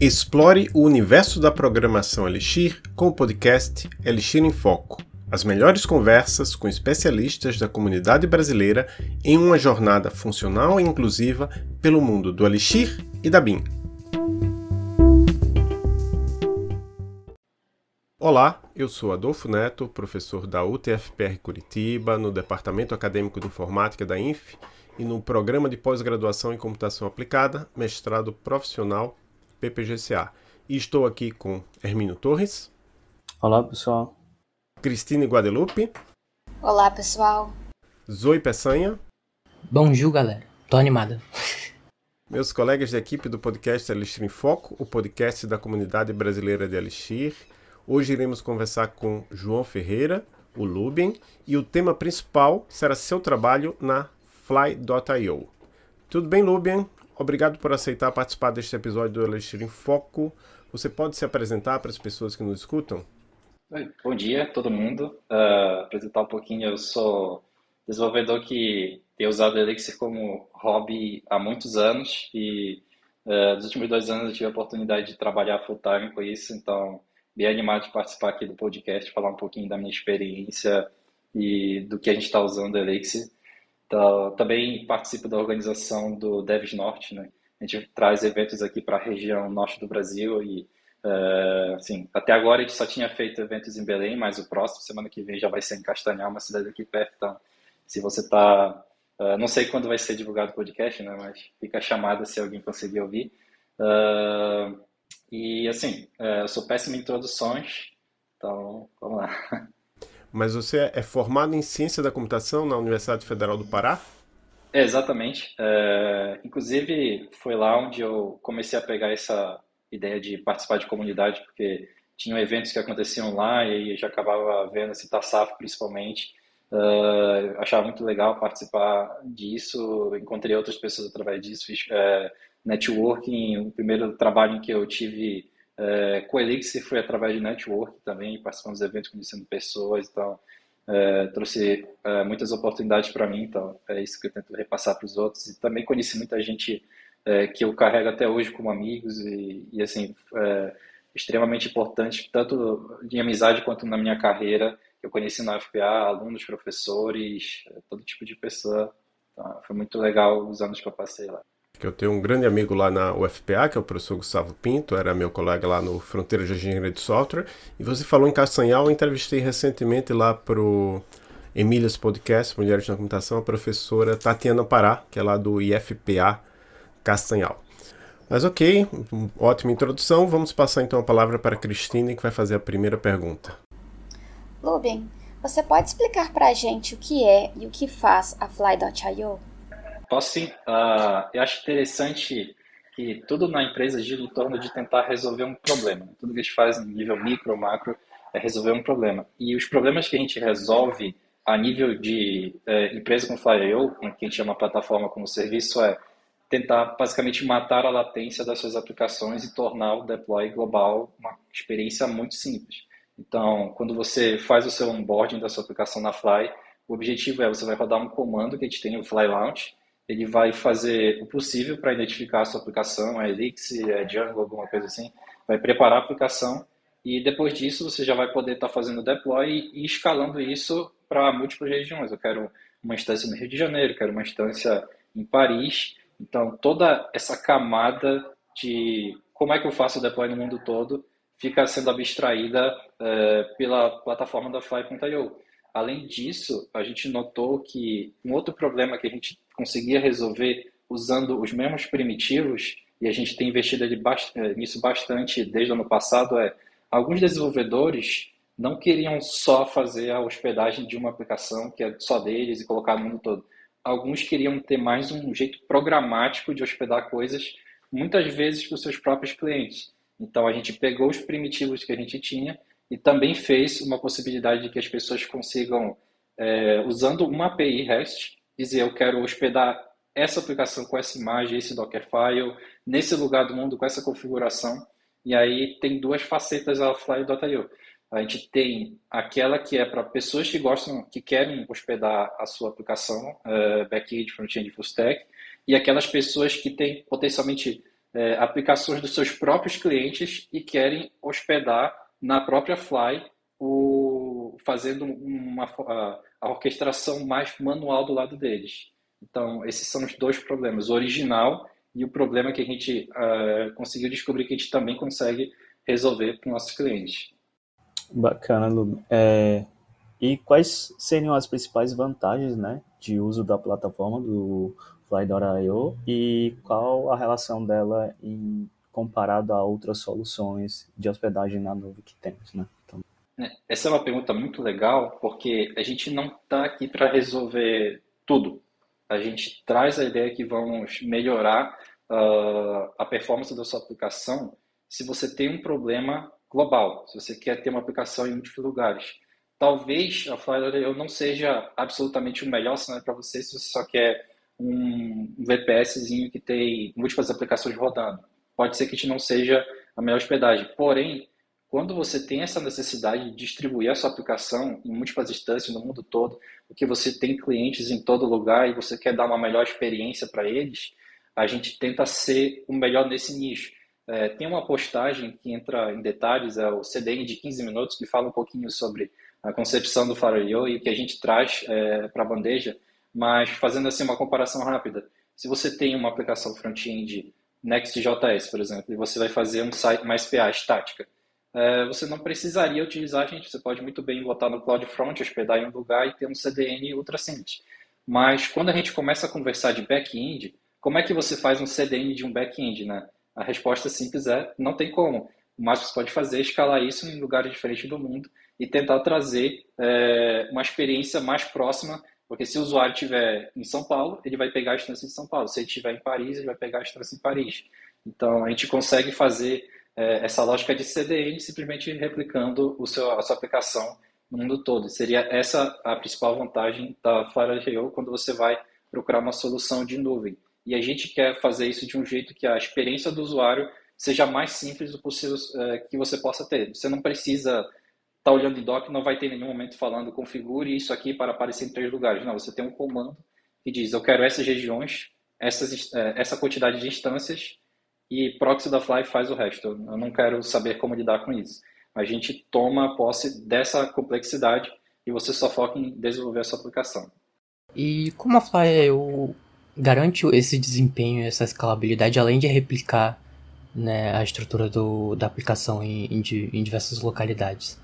Explore o universo da programação Elixir com o podcast Elixir em Foco. As melhores conversas com especialistas da comunidade brasileira em uma jornada funcional e inclusiva pelo mundo do Elixir e da BIM. Olá, eu sou Adolfo Neto, professor da UTFPR Curitiba, no Departamento Acadêmico de Informática da INF e no Programa de Pós-Graduação em Computação Aplicada, mestrado profissional PPGCA. E estou aqui com Hermínio Torres. Olá, pessoal. Cristine Guadalupe. Olá, pessoal. Zoe Peçanha. Bonjour, galera. Tô animada. Meus colegas da equipe do podcast Elixir em Foco, o podcast da comunidade brasileira de Elixir. Hoje iremos conversar com João Ferreira, o Lubin, e o tema principal será seu trabalho na Fly.io. Tudo bem, Lubin? Obrigado por aceitar participar deste episódio do Elixir em Foco. Você pode se apresentar para as pessoas que nos escutam? Bom dia, todo mundo. Uh, apresentar um pouquinho, eu sou desenvolvedor que tem usado o Elixir como hobby há muitos anos e uh, nos últimos dois anos eu tive a oportunidade de trabalhar full time com isso, então bem animado de participar aqui do podcast, falar um pouquinho da minha experiência e do que a gente está usando o Elixir. Então, também participo da organização do Devs Norte, né? A gente traz eventos aqui para a região norte do Brasil e, uh, assim, até agora a gente só tinha feito eventos em Belém, mas o próximo, semana que vem, já vai ser em Castanhal, uma cidade aqui perto. Então, se você está... Uh, eh, não sei quando vai ser divulgado o podcast, né? Mas fica a chamada se alguém conseguir ouvir. Uh, e, assim, eu sou péssimo em introduções, então, vamos lá. Mas você é formado em Ciência da Computação na Universidade Federal do Pará? É, exatamente. É, inclusive, foi lá onde eu comecei a pegar essa ideia de participar de comunidade, porque tinham eventos que aconteciam lá e já acabava vendo esse TASAF principalmente. Uh, achava muito legal participar disso, encontrei outras pessoas através disso, fiz é, networking, o primeiro trabalho que eu tive é, com a Elixir foi através de network também, participando dos eventos, conhecendo pessoas, então é, trouxe é, muitas oportunidades para mim, então é isso que eu tento repassar para os outros. E também conheci muita gente é, que eu carrego até hoje como amigos e, e assim, é, extremamente importante, tanto de amizade quanto na minha carreira. Eu conheci na FPA alunos, professores, é, todo tipo de pessoa. Então, foi muito legal os anos que eu passei lá que eu tenho um grande amigo lá na UFPA, que é o professor Gustavo Pinto, era meu colega lá no Fronteira de Engenharia de Software. E você falou em Castanhal, eu entrevistei recentemente lá pro Emílias Podcast, Mulheres na Computação, a professora Tatiana Pará, que é lá do IFPA Castanhal. Mas ok, ótima introdução. Vamos passar então a palavra para a Cristine, que vai fazer a primeira pergunta. Lubin, você pode explicar para a gente o que é e o que faz a Fly.io? Posso sim. Uh, eu acho interessante que tudo na empresa gira em torno de tentar resolver um problema. Tudo que a gente faz no nível micro, macro, é resolver um problema. E os problemas que a gente resolve a nível de é, empresa como Flyer.io, que a gente chama plataforma como serviço, é tentar basicamente matar a latência das suas aplicações e tornar o deploy global uma experiência muito simples. Então, quando você faz o seu onboarding da sua aplicação na Fly, o objetivo é você vai rodar um comando que a gente tem no Fly Launch, ele vai fazer o possível para identificar a sua aplicação, é Elixir, é Django, alguma coisa assim, vai preparar a aplicação e depois disso você já vai poder estar tá fazendo deploy e escalando isso para múltiplas regiões. Eu quero uma instância no Rio de Janeiro, quero uma instância em Paris. Então, toda essa camada de como é que eu faço o deploy no mundo todo fica sendo abstraída é, pela plataforma da Fly.io. Além disso, a gente notou que um outro problema que a gente conseguia resolver usando os mesmos primitivos, e a gente tem investido eh, nisso bastante desde o ano passado, é alguns desenvolvedores não queriam só fazer a hospedagem de uma aplicação que é só deles e colocar no mundo todo. Alguns queriam ter mais um jeito programático de hospedar coisas, muitas vezes para os seus próprios clientes. Então a gente pegou os primitivos que a gente tinha e também fez uma possibilidade de que as pessoas consigam, é, usando uma API REST, dizer eu quero hospedar essa aplicação com essa imagem, esse Dockerfile, nesse lugar do mundo com essa configuração. E aí tem duas facetas da Fly.io. A gente tem aquela que é para pessoas que gostam, que querem hospedar a sua aplicação, uh, back-end, front-end, full stack, e aquelas pessoas que têm potencialmente é, aplicações dos seus próprios clientes e querem hospedar na própria Fly, o, fazendo uma, a, a orquestração mais manual do lado deles. Então, esses são os dois problemas, o original e o problema que a gente uh, conseguiu descobrir que a gente também consegue resolver para os nossos clientes. Bacana, Lu. É, e quais seriam as principais vantagens né, de uso da plataforma do Fly.io e qual a relação dela em comparado a outras soluções de hospedagem na nuvem que temos, né? Então... É, essa é uma pergunta muito legal porque a gente não está aqui para resolver tudo. A gente traz a ideia que vamos melhorar uh, a performance da sua aplicação se você tem um problema global, se você quer ter uma aplicação em muitos lugares. Talvez a Fly.io não seja absolutamente o melhor cenário para você se você só quer um VPSzinho que tem múltiplas aplicações rodando. Pode ser que a gente não seja a melhor hospedagem. Porém, quando você tem essa necessidade de distribuir a sua aplicação em múltiplas instâncias no mundo todo, porque você tem clientes em todo lugar e você quer dar uma melhor experiência para eles, a gente tenta ser o melhor nesse nicho. É, tem uma postagem que entra em detalhes, é o CDN de 15 minutos, que fala um pouquinho sobre a concepção do Fireo e o que a gente traz é, para a bandeja, mas fazendo assim uma comparação rápida, se você tem uma aplicação front-end Next.js, por exemplo, e você vai fazer um site, uma SPA estática, é, você não precisaria utilizar, gente, você pode muito bem botar no CloudFront, hospedar em um lugar e ter um CDN ultracente. Mas quando a gente começa a conversar de back-end, como é que você faz um CDN de um back-end, né? A resposta simples é, não tem como. O máximo que você pode fazer é escalar isso em lugares diferentes do mundo e tentar trazer é, uma experiência mais próxima porque se o usuário estiver em São Paulo, ele vai pegar a instância de São Paulo. Se ele estiver em Paris, ele vai pegar a instância em Paris. Então, a gente consegue fazer é, essa lógica de CDN simplesmente replicando o seu, a sua aplicação no mundo todo. Seria essa a principal vantagem da Fire.io quando você vai procurar uma solução de nuvem. E a gente quer fazer isso de um jeito que a experiência do usuário seja mais simples do possível é, que você possa ter. Você não precisa está olhando em doc, não vai ter nenhum momento falando configure isso aqui para aparecer em três lugares. Não, você tem um comando que diz eu quero essas regiões, essas, é, essa quantidade de instâncias e proxy da Fly faz o resto. Eu não quero saber como lidar com isso. A gente toma posse dessa complexidade e você só foca em desenvolver a sua aplicação. E como a Fly eu garante esse desempenho, essa escalabilidade, além de replicar né, a estrutura do, da aplicação em, em, em diversas localidades?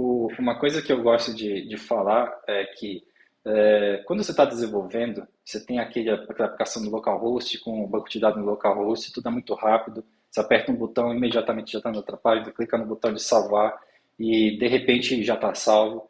O, uma coisa que eu gosto de, de falar é que é, quando você está desenvolvendo, você tem aquele, aquela aplicação no localhost, com o banco de dados no localhost, tudo é muito rápido, você aperta um botão, imediatamente já está na outra página, clica no botão de salvar e de repente já está salvo.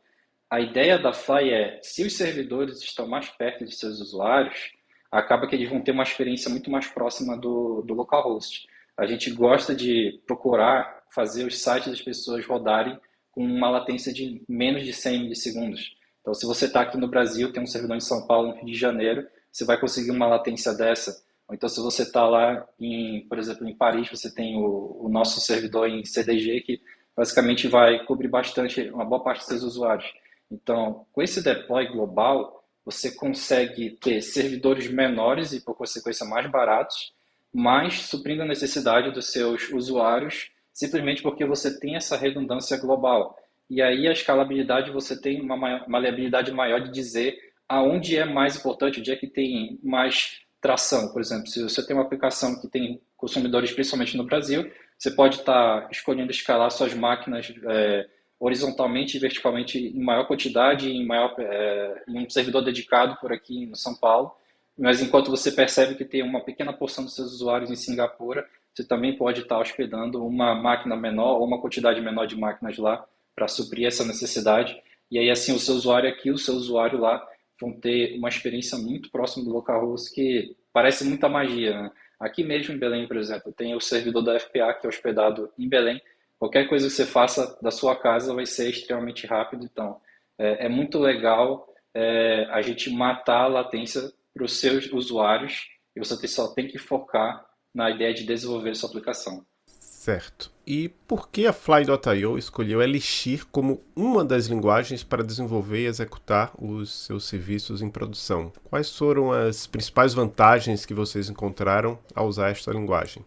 A ideia da Fly é, se os servidores estão mais perto de seus usuários, acaba que eles vão ter uma experiência muito mais próxima do, do localhost. A gente gosta de procurar fazer os sites das pessoas rodarem com uma latência de menos de 100 milissegundos. Então, se você está aqui no Brasil, tem um servidor em São Paulo, no Rio de Janeiro, você vai conseguir uma latência dessa. Ou então, se você está lá, em, por exemplo, em Paris, você tem o, o, nosso servidor em CDG, que basicamente vai cobrir bastante, uma boa parte dos seus usuários. Então, com esse deploy global, você consegue ter servidores menores e, por consequência, mais baratos, mas suprindo a necessidade dos seus usuários simplesmente porque você tem essa redundância global. E aí a escalabilidade você tem uma maleabilidade maior de dizer aonde é mais importante, onde é que tem mais tração. Por exemplo, se você tem uma aplicação que tem consumidores principalmente no Brasil, você pode estar escolhendo escalar suas máquinas é, horizontalmente e verticalmente em maior quantidade, em, maior, é, em um servidor dedicado por aqui no São Paulo, mas enquanto você percebe que tem uma pequena porção dos seus usuários em Singapura, você também pode estar hospedando uma máquina menor ou uma quantidade menor de máquinas lá para suprir essa necessidade. E aí, assim, o seu usuário aqui, o seu usuário lá, vão ter uma experiência muito próxima do localhost que parece muita magia. Né? Aqui mesmo em Belém, por exemplo, tem o servidor da FPA que é hospedado em Belém. Qualquer coisa que você faça da sua casa vai ser extremamente rápido. Então, é, é muito legal é, a gente matar a latência para os seus usuários e você só tem que focar na ideia de desenvolver sua aplicação. Certo. E por que a Fly.io escolheu Elixir como uma das linguagens para desenvolver e executar os seus serviços em produção? Quais foram as principais vantagens que vocês encontraram ao usar esta linguagem?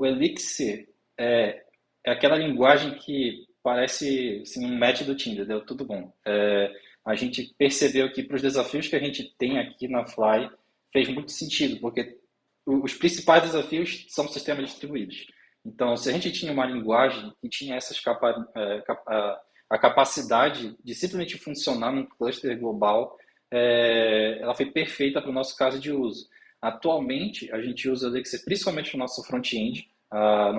o Elixir é, é aquela linguagem que parece assim, um match do Tinder, deu tudo bom. É, a gente percebeu que para os desafios que a gente tem aqui na Fly fez muito sentido, porque os principais desafios são sistemas distribuídos. Então, se a gente tinha uma linguagem que tinha essas capa, é, a capacidade de simplesmente funcionar num cluster global, é, ela foi perfeita para o nosso caso de uso. Atualmente, a gente usa o Elixir principalmente no nosso front-end, o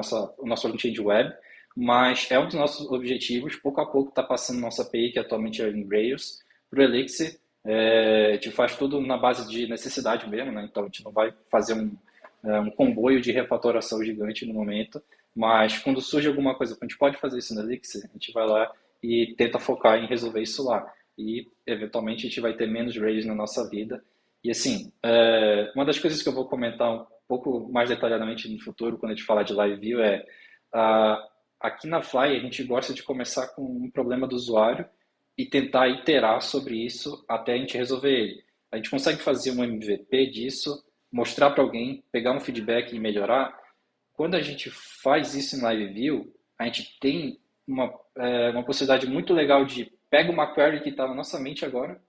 nosso front-end web, mas é um dos nossos objetivos. Pouco a pouco está passando nossa API, que atualmente é em Rails, para o Elixir. É, a gente faz tudo na base de necessidade mesmo, né? então a gente não vai fazer um, é, um comboio de refatoração gigante no momento, mas quando surge alguma coisa, a gente pode fazer isso no Elixir, a gente vai lá e tenta focar em resolver isso lá. E, eventualmente, a gente vai ter menos Rails na nossa vida. E, assim, é, uma das coisas que eu vou comentar um pouco mais detalhadamente no futuro, quando a gente falar de Live View, é uh, aqui na Fly a gente gosta de começar com um problema do usuário e tentar iterar sobre isso até a gente resolver ele. A gente consegue fazer um MVP disso, mostrar para alguém, pegar um feedback e melhorar. Quando a gente faz isso em Live View, a gente tem uma, é, uma possibilidade muito legal de pega uma query que está na nossa mente agora,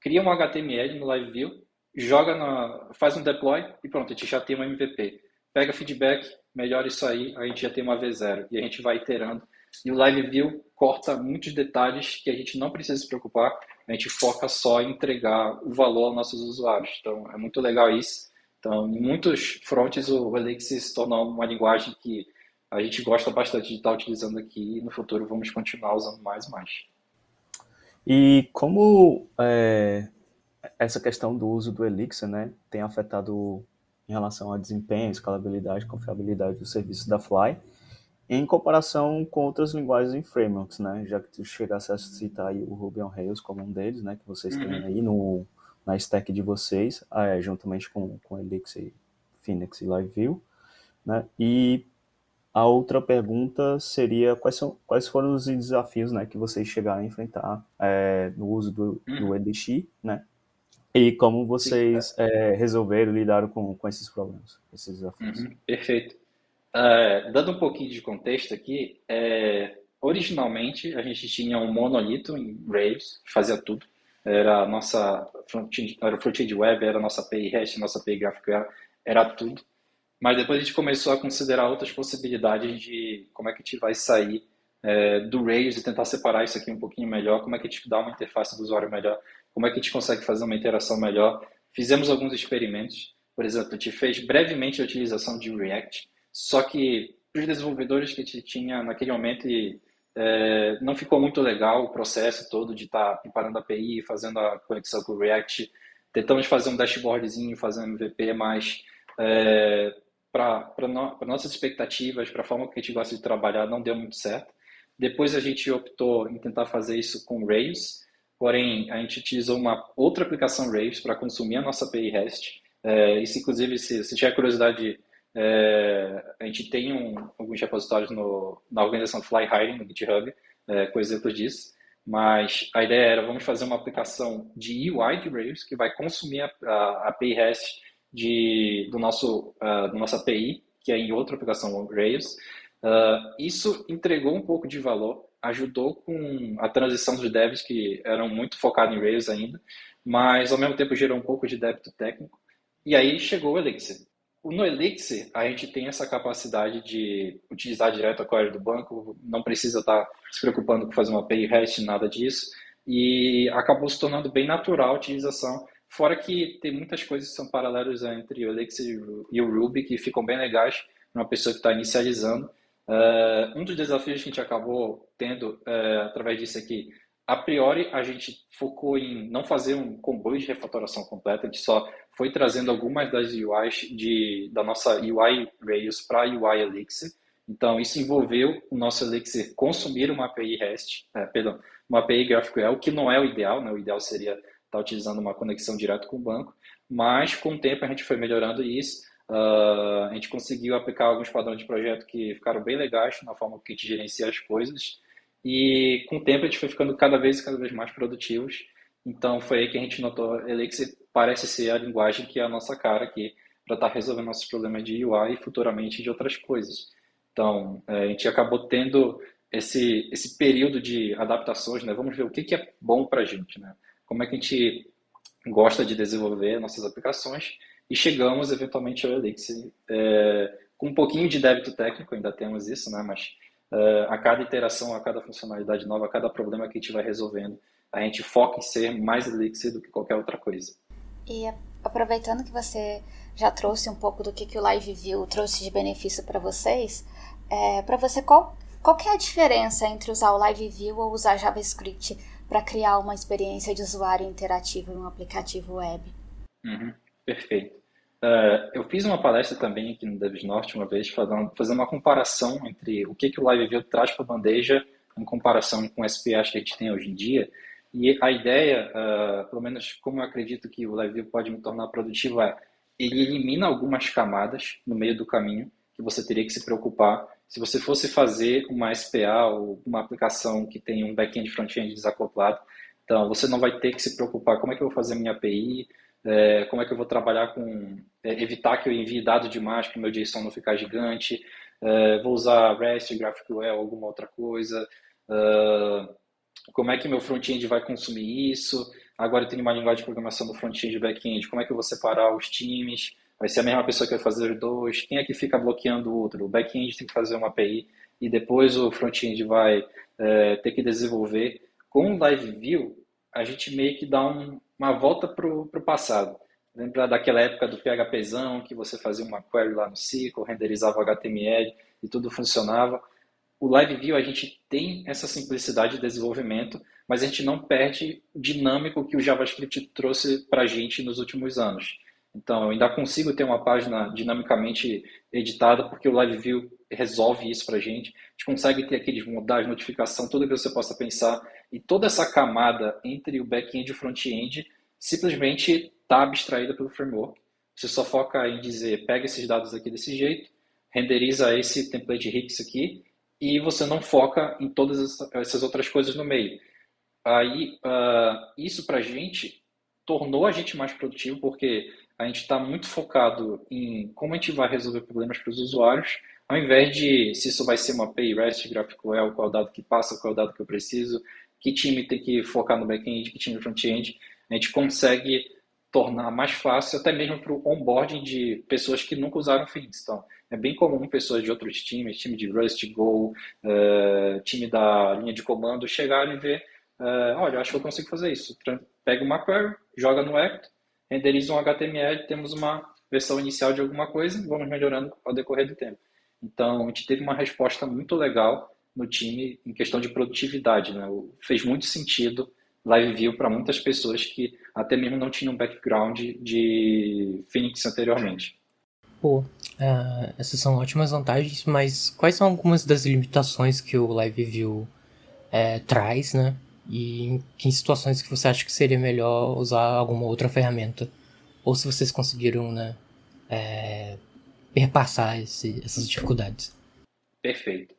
cria um HTML no Live View, joga na, faz um deploy e pronto, a gente já tem um MVP. Pega feedback, melhora isso aí, a gente já tem uma V0 e a gente vai iterando. E o Live View corta muitos detalhes que a gente não precisa se preocupar, a gente foca só em entregar o valor aos nossos usuários. Então, é muito legal isso. Então, em muitos fronts, o Elixir se tornou uma linguagem que a gente gosta bastante de estar utilizando aqui e no futuro vamos continuar usando mais e mais. E como é, essa questão do uso do Elixir né, tem afetado em relação ao desempenho, escalabilidade, confiabilidade do serviço da Fly, em comparação com outras linguagens e frameworks, né? Já que tu chegasse a citar o Ruby on Rails como um deles, né? Que vocês uhum. têm aí no, na stack de vocês, é, juntamente com, com Elixir, Phoenix e LiveView, né? E a outra pergunta seria quais, são, quais foram os desafios né, que vocês chegaram a enfrentar é, no uso do, do uhum. EDX, né? E como vocês é, resolveram, lidaram com, com esses problemas, esses desafios. Uhum, perfeito. Uh, dando um pouquinho de contexto aqui, é, originalmente a gente tinha um monolito em Rails, que fazia tudo. Era a nossa front-end front web, era a nossa API REST, nossa API GraphQL, era tudo. Mas depois a gente começou a considerar outras possibilidades de como é que a gente vai sair é, do Rails e tentar separar isso aqui um pouquinho melhor, como é que a gente dá uma interface do usuário melhor, como é que a gente consegue fazer uma interação melhor. Fizemos alguns experimentos, por exemplo, a gente fez brevemente a utilização de React, só que para os desenvolvedores que a gente tinha naquele momento é, não ficou muito legal o processo todo de estar tá preparando a API, fazendo a conexão com o React. Tentamos fazer um dashboardzinho, fazer um MVP, mas é, para no, nossas expectativas, para a forma que a gente gosta de trabalhar, não deu muito certo. Depois a gente optou em tentar fazer isso com Rails, porém a gente utilizou uma outra aplicação Rails para consumir a nossa API REST. É, isso, inclusive, se, se tiver curiosidade, é, a gente tem um, alguns repositórios no, na organização Fly Hiring, no GitHub, é, com exemplos disso. Mas a ideia era, vamos fazer uma aplicação de UI de Rails que vai consumir a, a, API REST de, do nosso, uh, do nossa API, que é em outra aplicação Rails. Uh, isso entregou um pouco de valor, ajudou com a transição dos devs que eram muito focados em Rails ainda, mas ao mesmo tempo gerou um pouco de débito técnico. E aí chegou o Elixir. No Elixir, a gente tem essa capacidade de utilizar direto a query do banco, não precisa estar se preocupando com fazer uma API REST, nada disso, e acabou se tornando bem natural a utilização Fora que tem muitas coisas que são paralelas entre o Elixir e o Ruby que ficam bem legais para uma pessoa que está inicializando. Uh, um dos desafios que a gente acabou tendo uh, através disso aqui, a priori a gente focou em não fazer um comboio de refatoração completa, a gente só foi trazendo algumas das UIs de, da nossa UI Rails para a UI Elixir. Então, isso envolveu o nosso Elixir consumir uma API REST, uh, perdão, uma API GraphQL, que não é o ideal, né? o ideal seria está utilizando uma conexão direto com o banco, mas com o tempo a gente foi melhorando isso. Uh, a gente conseguiu aplicar alguns padrões de projeto que ficaram bem legais na forma que a gente gerencia as coisas. E com o tempo a gente foi ficando cada vez cada vez mais produtivos. Então foi aí que a gente notou Elixir parece ser a linguagem que é a nossa cara aqui. para estar tá resolvendo nossos problemas de UI e futuramente de outras coisas. Então, é, a gente acabou tendo esse, esse período de adaptações, né? Vamos ver o que, que é bom para a gente, né? Como é que a gente gosta de desenvolver nossas aplicações e chegamos eventualmente ao Elixir é, com um pouquinho de débito técnico, ainda temos isso, né? Mas é, a cada iteração, a cada funcionalidade nova, a cada problema que a gente vai resolvendo, a gente foca em ser mais Elixir do que qualquer outra coisa. E aproveitando que você já trouxe um pouco do que, que o Live View trouxe de benefício para vocês, é, para você qual, qual é a diferença entre usar o Live View ou usar JavaScript para criar uma experiência de usuário interativo em um aplicativo web? Uhum, perfeito. Uh, eu fiz uma palestra também aqui no Devs Norte uma vez, fazendo, fazendo uma comparação entre o que, que o Live View traz para a bandeja em comparação com o SPA que a gente tem hoje em dia. E a ideia, uh, pelo menos como eu acredito que o Live View pode me tornar produtivo, é ele elimina algumas camadas no meio do caminho que você teria que se preocupar se você fosse fazer uma SPA ou uma aplicação que tem um back-end front-end desacoplado. Então, você não vai ter que se preocupar como é que eu vou fazer minha API, é, como é que eu vou trabalhar com é, evitar que eu envie dado demais para o meu JSON não ficar gigante, é, vou usar REST, GraphQL, alguma outra coisa, uh, como é que meu front-end vai consumir isso, agora eu tenho uma linguagem de programação do front-end e back-end, como é que eu vou separar os times, vai ser a mesma pessoa que vai fazer os dois, quem é que fica bloqueando o outro, o back-end tem que fazer uma API e depois o front-end vai é, ter que desenvolver. Com o Live View, a gente meio que dá um, uma volta para o passado. Lembra daquela época do PHPzão, que você fazia uma query lá no SQL, renderizava o HTML e tudo funcionava o Live View a gente tem essa simplicidade de desenvolvimento, mas a gente não perde o dinâmico que o JavaScript trouxe para a gente nos últimos anos. Então, eu ainda consigo ter uma página dinamicamente editada, porque o Live View resolve isso para a gente. A gente consegue ter aqueles mudar notificação, tudo que você possa pensar. E toda essa camada entre o back-end e o front-end simplesmente está abstraída pelo framework. Você só foca em dizer, pega esses dados aqui desse jeito, renderiza esse template Hicks aqui e você não foca em todas essas outras coisas no meio. Aí, uh, isso para a gente tornou a gente mais produtivo, porque a gente está muito focado em como a gente vai resolver problemas para os usuários, ao invés de se isso vai ser uma API REST, GraphQL, qual é o dado que passa, qual é o dado que eu preciso, que time tem que focar no back-end, que time no front-end, a gente consegue tornar mais fácil até mesmo para o onboarding de pessoas que nunca usaram Fins. Então, é bem comum pessoas de outros times, time de Rust, Go, uh, time da linha de comando, chegarem e ver, uh, olha, acho que eu consigo fazer isso. Pega uma query, joga no Act, renderiza um HTML, temos uma versão inicial de alguma coisa vamos melhorando ao decorrer do tempo. Então, a gente teve uma resposta muito legal no time em questão de produtividade. Né? Fez muito sentido Live View para muitas pessoas que até mesmo não tinham background de Phoenix anteriormente. Pô, uh, essas são ótimas vantagens, mas quais são algumas das limitações que o Live View é, traz, né? E em que situações que você acha que seria melhor usar alguma outra ferramenta? Ou se vocês conseguiram, né, é, perpassar esse, essas dificuldades? Perfeito.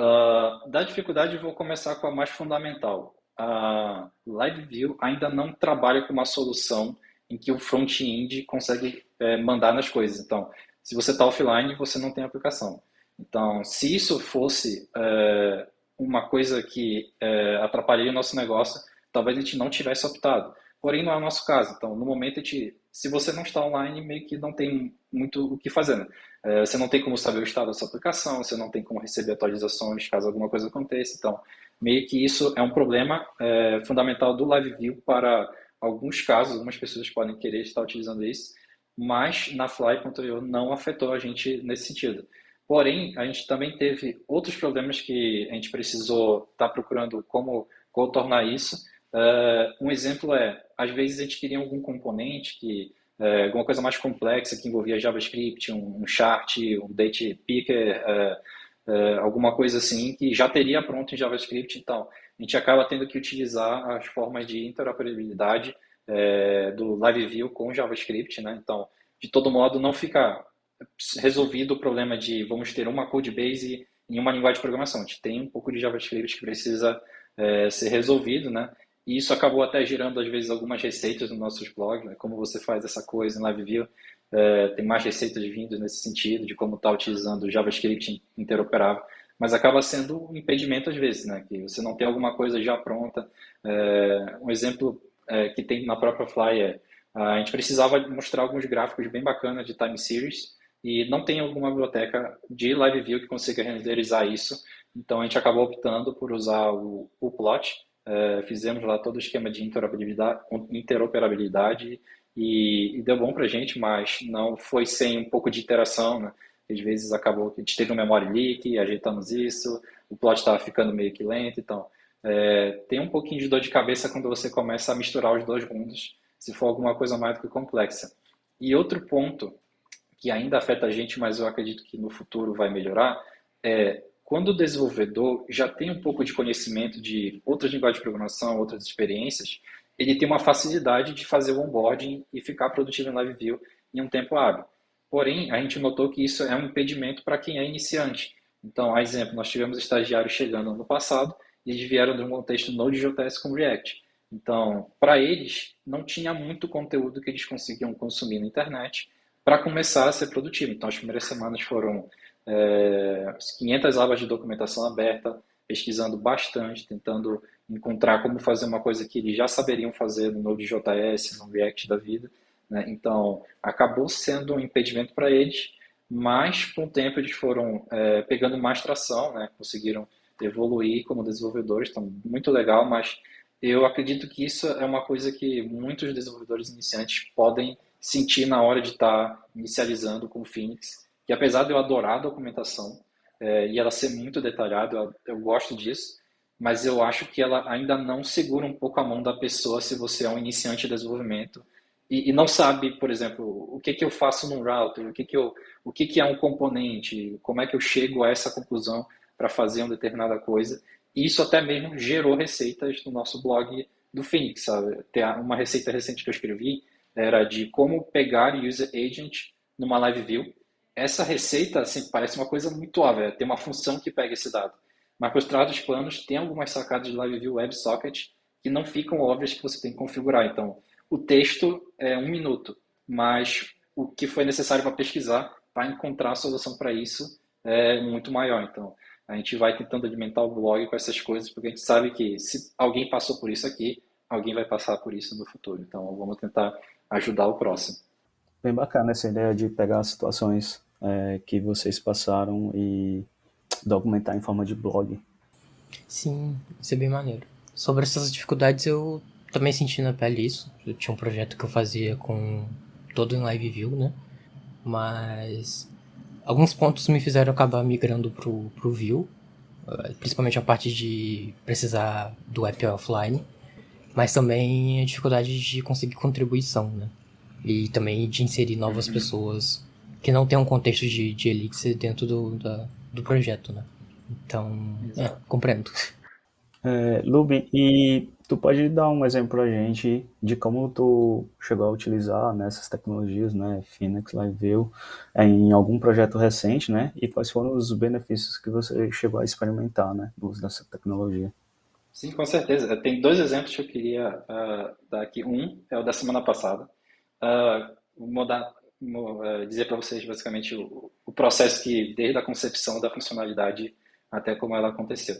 Uh, da dificuldade, eu vou começar com a mais fundamental. A Live View ainda não trabalha com uma solução em que o front-end consegue é, mandar nas coisas. Então, se você está offline, você não tem aplicação. Então, se isso fosse é, uma coisa que é, atrapalharia o nosso negócio, talvez a gente não tivesse optado. Porém, não é o nosso caso. Então, no momento, a gente, se você não está online, meio que não tem muito o que fazer. Né? É, você não tem como saber o estado da sua aplicação, você não tem como receber atualizações caso alguma coisa aconteça. Então, meio que isso é um problema é, fundamental do Live View para alguns casos. Algumas pessoas podem querer estar utilizando isso, mas na Fly.io não afetou a gente nesse sentido. Porém, a gente também teve outros problemas que a gente precisou estar tá procurando como contornar isso. Uh, um exemplo é, às vezes a gente queria algum componente que uh, alguma coisa mais complexa que envolvia JavaScript, um, um chart, um date picker, uh, alguma coisa assim que já teria pronto em JavaScript. Então, a gente acaba tendo que utilizar as formas de interoperabilidade é, do Live View com JavaScript, né? Então, de todo modo, não fica resolvido o problema de vamos ter uma code base em uma linguagem de programação. A gente tem um pouco de JavaScript que precisa é, ser resolvido, né? E isso acabou até gerando, às vezes, algumas receitas no nossos blogs, né? como você faz essa coisa em Live View. É, tem mais receitas vindo nesse sentido, de como está utilizando o JavaScript interoperável. Mas acaba sendo um impedimento às vezes, né? Que você não tem alguma coisa já pronta. É, um exemplo é, que tem na própria Fly é a gente precisava mostrar alguns gráficos bem bacanas de time series e não tem alguma biblioteca de Live View que consiga renderizar isso. Então a gente acabou optando por usar o, o plot. É, fizemos lá todo o esquema de interoperabilidade, interoperabilidade e, e deu bom para a gente, mas não foi sem um pouco de interação. Né? Às vezes acabou que a gente teve um memory leak, ajeitamos isso, o plot estava ficando meio que lento. Então é, tem um pouquinho de dor de cabeça quando você começa a misturar os dois mundos, se for alguma coisa mais do que complexa. E outro ponto que ainda afeta a gente, mas eu acredito que no futuro vai melhorar, é quando o desenvolvedor já tem um pouco de conhecimento de outras linguagens de programação, outras experiências, ele tem uma facilidade de fazer o onboarding e ficar produtivo em LiveView em um tempo hábil. Porém, a gente notou que isso é um impedimento para quem é iniciante. Então, a exemplo, nós tivemos estagiários chegando ano passado e eles vieram de um contexto Node.js com React. Então, para eles, não tinha muito conteúdo que eles conseguiam consumir na internet para começar a ser produtivo. Então, as primeiras semanas foram é, 500 abas de documentação aberta, pesquisando bastante, tentando encontrar como fazer uma coisa que eles já saberiam fazer no Node.js, no React da vida. Né? Então, acabou sendo um impedimento para eles, mas com o tempo eles foram é, pegando mais tração, né? conseguiram evoluir como desenvolvedores, então muito legal, mas eu acredito que isso é uma coisa que muitos desenvolvedores iniciantes podem sentir na hora de estar tá inicializando com o Phoenix, que apesar de eu adorar a documentação é, e ela ser muito detalhada, eu, eu, gosto disso, mas eu acho que ela ainda não segura um pouco a mão da pessoa se você é um iniciante de desenvolvimento e, e não sabe, por exemplo, o que, que eu faço num router, o que, que, eu, o que, que é um componente, como é que eu chego a essa conclusão para fazer uma determinada coisa. E isso até mesmo gerou receitas no nosso blog do Phoenix, sabe? Tem uma receita recente que eu escrevi, era de como pegar user agent numa live view. Essa receita assim, parece uma coisa muito óbvia, tem uma função que pega esse dado. Mas para planos, tem algumas sacadas de live view WebSocket que não ficam óbvias que você tem que configurar. Então, o texto é um minuto, mas o que foi necessário para pesquisar, para encontrar a solução para isso, é muito maior. Então, a gente vai tentando alimentar o blog com essas coisas, porque a gente sabe que se alguém passou por isso aqui, alguém vai passar por isso no futuro. Então, vamos tentar ajudar o próximo. Bem bacana essa ideia de pegar as situações é, que vocês passaram e documentar em forma de blog. Sim, isso é bem maneiro. Sobre essas dificuldades, eu também senti na pele isso. Eu tinha um projeto que eu fazia com todo em live view, né? Mas alguns pontos me fizeram acabar migrando pro, pro view, eh, principalmente a parte de precisar do app offline mas também a dificuldade de conseguir contribuição, né? E também de inserir novas pessoas que não têm um contexto de, de Elixir dentro do, da, do projeto, né? Então, é, compreendo. É, Lubi, e tu pode dar um exemplo pra gente de como tu chegou a utilizar nessas né, tecnologias, né, Phoenix, LiveView, em algum projeto recente, né, e quais foram os benefícios que você chegou a experimentar, né, do uso dessa tecnologia? Sim, com certeza. Tem dois exemplos que eu queria uh, dar aqui. Um é o da semana passada. Uh, vou, dar, vou uh, dizer para vocês basicamente o, o, processo que, desde a concepção da funcionalidade até como ela aconteceu.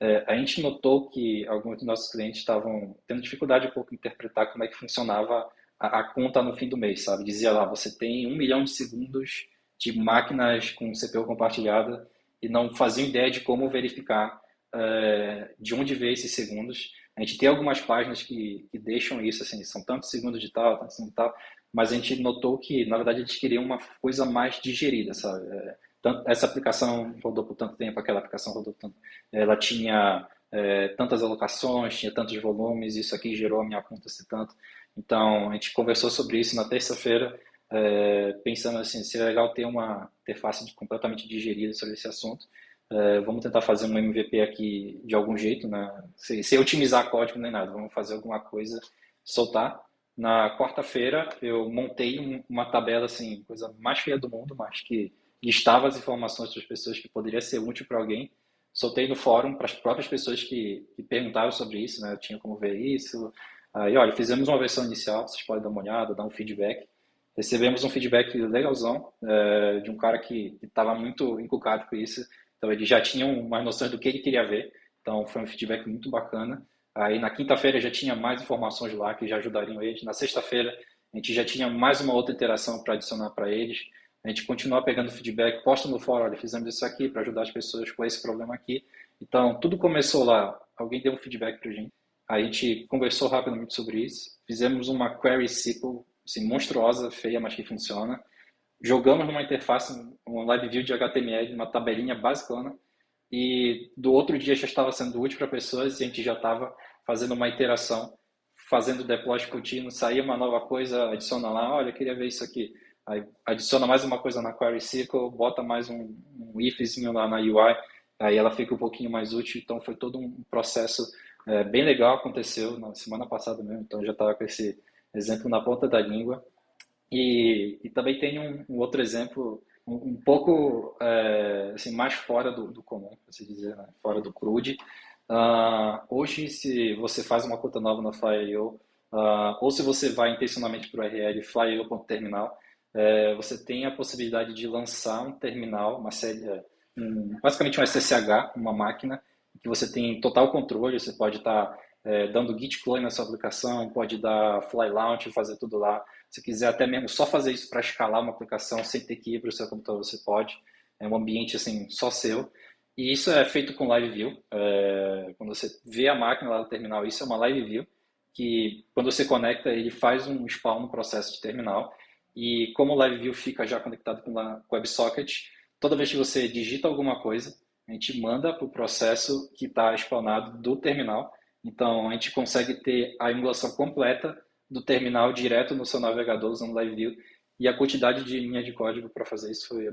Uh, a gente notou que alguns dos nossos clientes estavam tendo dificuldade um pouco em interpretar como é que funcionava a, a conta no fim do mês, sabe? Dizia lá, você tem um milhão de segundos de máquinas com CPU compartilhada e não fazia ideia de como verificar é, de onde veio esses segundos. A gente tem algumas páginas que, que deixam isso, assim, são tantos segundos de tal, tantos segundos de tal, mas a gente notou que, na verdade, a gente queria uma coisa mais digerida, sabe? É, essa aplicação rodou por tanto tempo, aquela aplicação rodou por tanto Ela tinha é, tantas alocações, tinha tantos volumes, isso aqui gerou a minha conta ser tanto. Então, a gente conversou sobre isso na terça-feira, é, pensando assim, seria legal ter uma interface completamente digerida sobre esse assunto. É, vamos tentar fazer um MVP aqui de algum jeito, né? sem, sem otimizar código nem nada, vamos fazer alguma coisa, soltar. Na quarta-feira eu montei um, uma tabela, assim, coisa mais feia do mundo, mas que listava as informações das pessoas que poderia ser útil para alguém. soltei no fórum para as próprias pessoas que, que, perguntaram sobre isso, né? Eu tinha como ver isso. Aí, olha, fizemos uma versão inicial, vocês podem dar uma olhada, dar um feedback. Recebemos um feedback legalzão é, de um cara que estava muito encucado com isso. Então, ele já tinha uma noção do que ele queria ver. Então, foi um feedback muito bacana. Aí, na quinta-feira, já tinha mais informações lá que já ajudariam eles. Na sexta-feira, a gente já tinha mais uma outra interação para adicionar para eles. A gente continua pegando feedback, posta no fórum, olha, fizemos isso aqui para ajudar as pessoas com esse problema aqui. Então, tudo começou lá, alguém deu um feedback para a gente. A gente conversou rapidamente sobre isso, fizemos uma query SQL, assim, monstruosa, feia, mas que funciona. Jogamos numa interface, um live view de HTML, uma tabelinha basicona, e do outro dia já estava sendo útil para pessoas e a gente já estava fazendo uma iteração, fazendo deploy contínuo, saía uma nova coisa, adiciona lá, olha, queria ver isso aqui Aí adiciona mais uma coisa na Query SQL, bota mais um, um ifzinho lá na UI, aí ela fica um pouquinho mais útil. Então foi todo um processo é, bem legal aconteceu na semana passada mesmo. Então já estava com esse exemplo na ponta da língua. E, e também tem um, um outro exemplo um, pouco é, assim, mais fora do, do comum, assim dizer, né? fora do CRUD. Uh, hoje, se você faz uma conta nova na Flyer.io, uh, ah, ou se você vai intencionalmente para o URL flyer.terminal, é, você tem a possibilidade de lançar um terminal, uma série, é, um, basicamente um SSH, uma máquina, que você tem total controle, você pode estar tá, é, dando git clone na sua aplicação, pode dar fly launch, fazer tudo lá. Se quiser até mesmo só fazer isso para escalar uma aplicação sem ter que ir para o seu computador, você pode. É um ambiente assim só seu. E isso é feito com Live View. É, quando você vê a máquina lá no terminal, isso é uma Live View que quando você conecta ele faz um spawn no processo de terminal e como o LiveView fica já conectado com a WebSocket, toda vez que você digita alguma coisa, a gente manda para o processo que está spawnado do terminal. Então, a gente consegue ter a emulação completa do terminal direto no seu navegador usando LiveView. E a quantidade de linha de código para fazer isso foi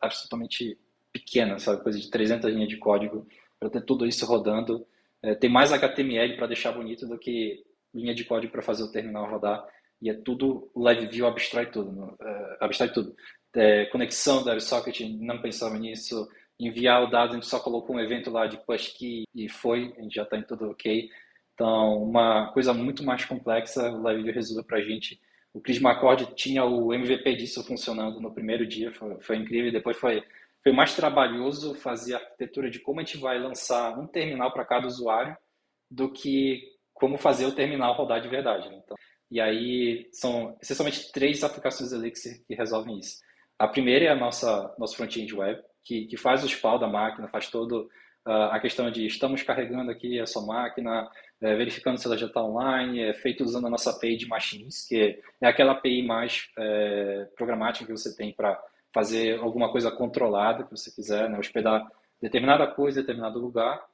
absolutamente pequena, sabe? Coisa de 300 linhas de código para ter tudo isso rodando. É, tem mais HTML para deixar bonito do que linha de código para fazer o terminal rodar e é tudo, o Live View abstrai tudo, uh, abstrai tudo. É, conexão da WebSocket, não pensava nisso, enviar o dado, a gente só colocou um evento lá de push key e foi, a gente já está em tudo ok. Então, uma coisa muito mais complexa, o Live View resolveu para a gente. O Chris McCord tinha o MVP disso funcionando no primeiro dia, foi, foi incrível, depois foi, foi mais trabalhoso fazer a arquitetura de como a gente vai lançar um terminal para cada usuário do que como fazer o terminal rodar de verdade. Né? Então, e aí são essencialmente três aplicações Elixir que resolvem isso. A primeira é a nossa nosso front-end web, que, que faz o spawn da máquina, faz todo a questão de estamos carregando aqui a sua máquina, é, verificando se ela já está online, é feito usando a nossa API de machines, que é aquela API mais é, programática que você tem para fazer alguma coisa controlada que você quiser, né, hospedar determinada coisa em determinado lugar.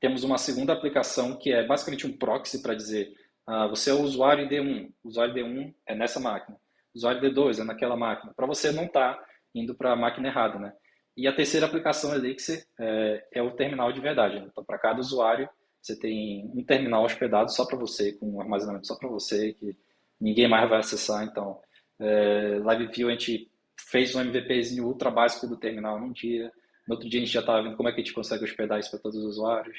Temos uma segunda aplicação que é basicamente um proxy para dizer ah, você é o usuário D1, o usuário D1 é nessa máquina, o usuário D2 é naquela máquina, para você não estar tá indo para a máquina errada, né? E a terceira aplicação Elixir é, é o terminal de verdade. Né? Então, para cada usuário, você tem um terminal hospedado só para você, com um armazenamento só para você, que ninguém mais vai acessar. Então, é, LiveView, a gente fez um MVPzinho ultra básico do terminal num dia. No outro dia, a gente já estava vendo como é que a gente consegue hospedar isso para todos os usuários.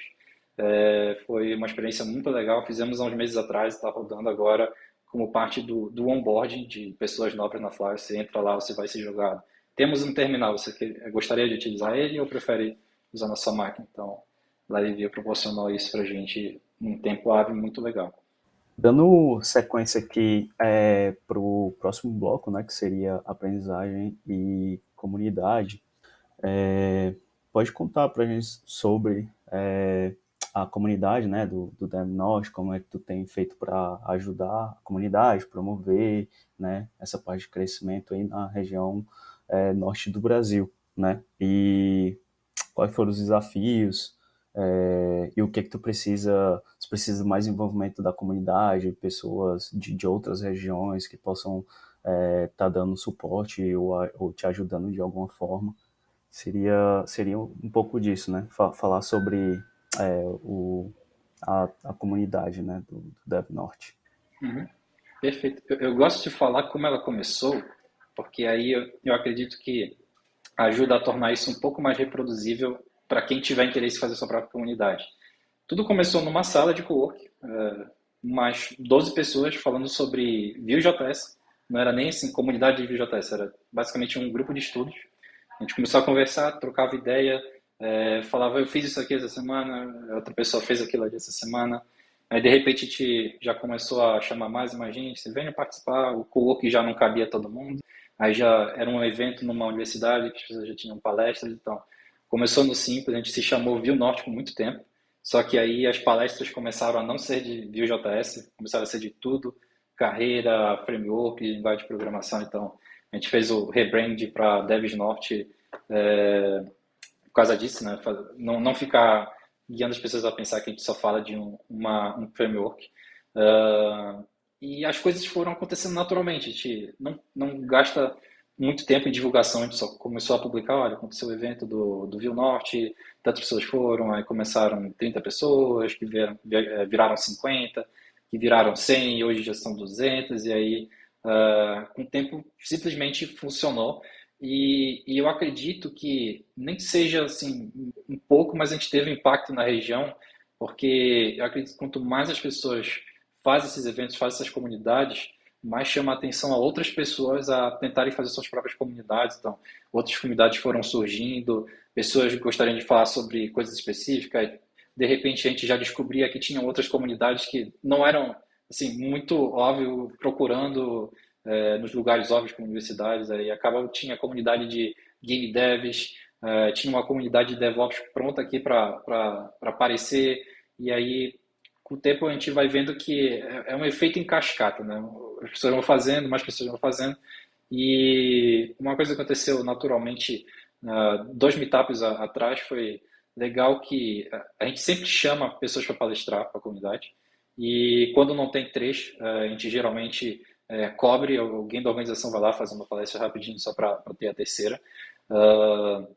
É, foi uma experiência muito legal. Fizemos há uns meses atrás, está rodando agora como parte do, do onboarding de pessoas novas na Flyer. Você entra lá, você vai ser jogado. Temos um terminal, você gostaria de utilizar ele ou prefere usar na sua máquina? Então, Live proporcionou isso para a gente num tempo hábil muito legal. Dando sequência aqui é, para o próximo bloco, né, que seria aprendizagem e comunidade, é, pode contar para a gente sobre é, a comunidade, né, do, do DevNosh, como é que tu tem feito para ajudar a comunidade, promover, né, essa parte de crescimento aí na região é, norte do Brasil, né, e quais foram os desafios é, e o que é que tu precisa, se precisa mais envolvimento da comunidade, pessoas de, de outras regiões que possam estar é, tá dando suporte ou, ou te ajudando de alguma forma, seria, seria um pouco disso, né, falar sobre é, o, a, a, comunidade né, do, do Dev Norte. Uhum. Perfeito. Eu, eu, gosto de falar como ela começou, porque aí eu, eu acredito que ajuda a tornar isso um pouco mais reproduzível para quem tiver interesse em fazer sua própria comunidade. Tudo começou numa sala de co-work, uh, umas 12 pessoas falando sobre Vue.js, não era nem assim comunidade de Vue.js, era basicamente um grupo de estudos. A gente começou a conversar, trocava ideia, é, falava, eu fiz isso aqui essa semana, outra pessoa fez aquilo ali essa semana. Aí, de repente, a gente já começou a chamar mais e mais gente, você venha participar, o co-work já não cabia todo mundo. Aí já era um evento numa universidade, que as pessoas já tinham palestras, então começou no simples, a gente se chamou Vue Norte por muito tempo, só que aí as palestras começaram a não ser de Vue.js, começaram a ser de tudo, carreira, framework, linguagem de programação, então a gente fez o rebrand para Devs Norte é, por causa disso, né? Não, não ficar guiando as pessoas a pensar que a gente só fala de um, uma, um framework. Uh, e as coisas foram acontecendo naturalmente. A gente não, não gasta muito tempo em divulgação, a gente só começou a publicar, olha, aconteceu o evento do, do Viu Norte, tantas pessoas foram, aí começaram 30 pessoas, que viraram, eh, viraram 50, que viraram 100, e hoje já são 200, e aí uh, com o tempo simplesmente funcionou. E, e, eu acredito que nem que seja assim um pouco, mas a gente teve impacto na região, porque eu acredito que quanto mais as pessoas fazem esses eventos, fazem essas comunidades, mais chama a atenção a outras pessoas a tentarem fazer suas próprias comunidades. Então, outras comunidades foram surgindo, pessoas gostariam de falar sobre coisas específicas. De repente, a gente já descobria que tinham outras comunidades que não eram assim muito óbvio procurando é, nos lugares óbvios como universidades. Aí acaba tinha a comunidade de game devs, é, tinha uma comunidade de DevOps pronta aqui para aparecer. E aí, com o tempo, a gente vai vendo que é, é um efeito em cascata, né? As pessoas vão fazendo, mais pessoas vão fazendo. E uma coisa que aconteceu naturalmente, uh, dois meetups atrás, foi legal que a gente sempre chama pessoas para palestrar para a comunidade. E quando não tem três, a gente geralmente é, cobre, alguém da organização vai lá fazer uma palestra rapidinho só para ter a terceira. Uh,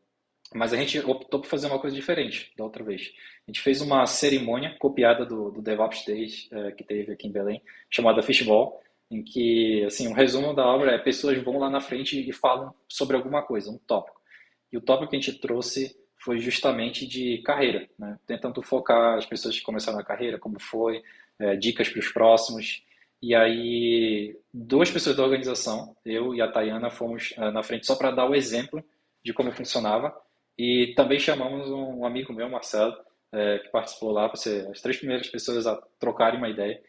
mas a gente optou por fazer uma coisa diferente da outra vez. A gente fez uma cerimônia copiada do, do DevOps Days uh, que teve aqui em Belém, chamada Fishball, em que, assim, um resumo da obra é pessoas vão lá na frente e falam sobre alguma coisa, um tópico. E o tópico que a gente trouxe foi justamente de carreira, né? tentando focar as pessoas que começaram a carreira, como foi, é, dicas para os próximos. E aí, duas pessoas da organização, eu e a Tayana, fomos uh, na frente só para dar o exemplo de como funcionava. E também chamamos um amigo meu, Marcelo, é, que participou lá, para ser as três primeiras pessoas a trocarem uma ideia.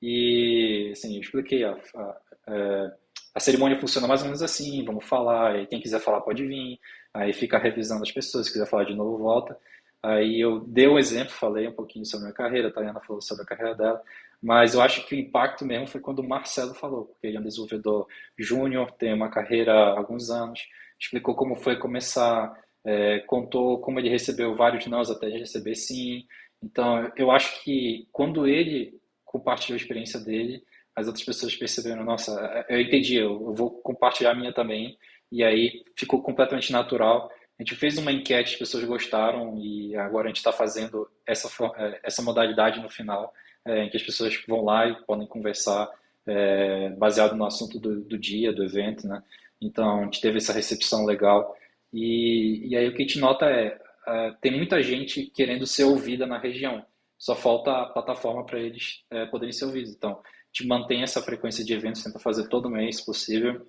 E, assim, eu expliquei, a, a, a, é, a cerimônia funciona mais ou menos assim, vamos falar, e quem quiser falar pode vir, aí fica revisando as pessoas, se quiser falar de novo, volta. Aí eu dei um exemplo, falei um pouquinho sobre a minha carreira, a Tayana falou sobre a carreira dela, mas eu acho que o impacto mesmo foi quando o Marcelo falou, porque ele é um desenvolvedor júnior, tem uma carreira há alguns anos, explicou como foi começar, é, contou como ele recebeu vários nãos até receber sim. Então, eu acho que quando ele compartilhou a experiência dele, as outras pessoas perceberam, nossa, eu entendi, eu vou compartilhar a minha também, e aí ficou completamente natural. A gente fez uma enquete, as pessoas gostaram, e agora a gente está fazendo essa, é, essa modalidade no final, é, em que as pessoas vão lá e podem conversar é, baseado no assunto do, do, dia, do evento, né? Então, a gente teve essa recepção legal. E, e aí o que a gente nota é, é tem muita gente querendo ser ouvida na região. Só falta a plataforma para eles é, poderem ser ouvidos. Então, a gente mantém essa frequência de eventos, tenta fazer todo mês possível.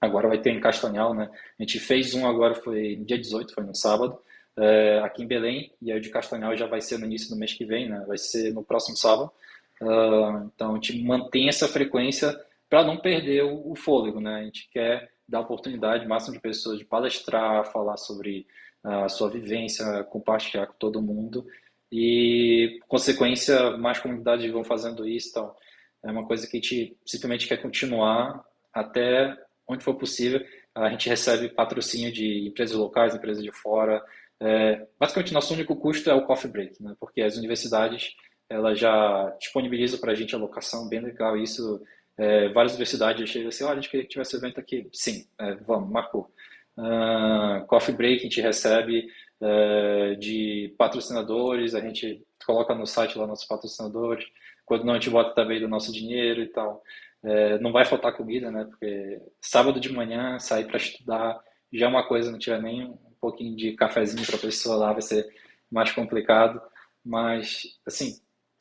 Agora vai ter em Castanhal, né? A gente fez um agora, foi no dia 18, foi no sábado é, aqui em Belém, e aí o de Castanhal já vai ser no início do mês que vem, né? vai ser no próximo sábado. Uh, então a gente mantém essa frequência para não perder o, o, fôlego, né? A gente quer dar oportunidade máxima de pessoas de palestrar, falar sobre a uh, sua vivência, compartilhar com todo mundo e, por consequência, mais comunidades vão fazendo isso. Então, é uma coisa que a gente simplesmente quer continuar até onde for possível. A gente recebe patrocínio de empresas locais, empresas de fora, é, basicamente, nosso único custo é o coffee break, né? porque as universidades ela já disponibilizam para a gente a locação, bem legal isso. É, várias universidades chegam assim, olha, a gente queria que tivesse evento aqui. Sim, é, vamos, marcou. Uh, coffee break a gente recebe uh, de patrocinadores, a gente coloca no site lá nossos patrocinadores. Quando não, a gente bota também do nosso dinheiro e tal. É, não vai faltar comida, né? Porque sábado de manhã, sair para estudar já é uma coisa, não tiver nem pouquinho de cafezinho para a pessoa lá vai ser mais complicado, mas assim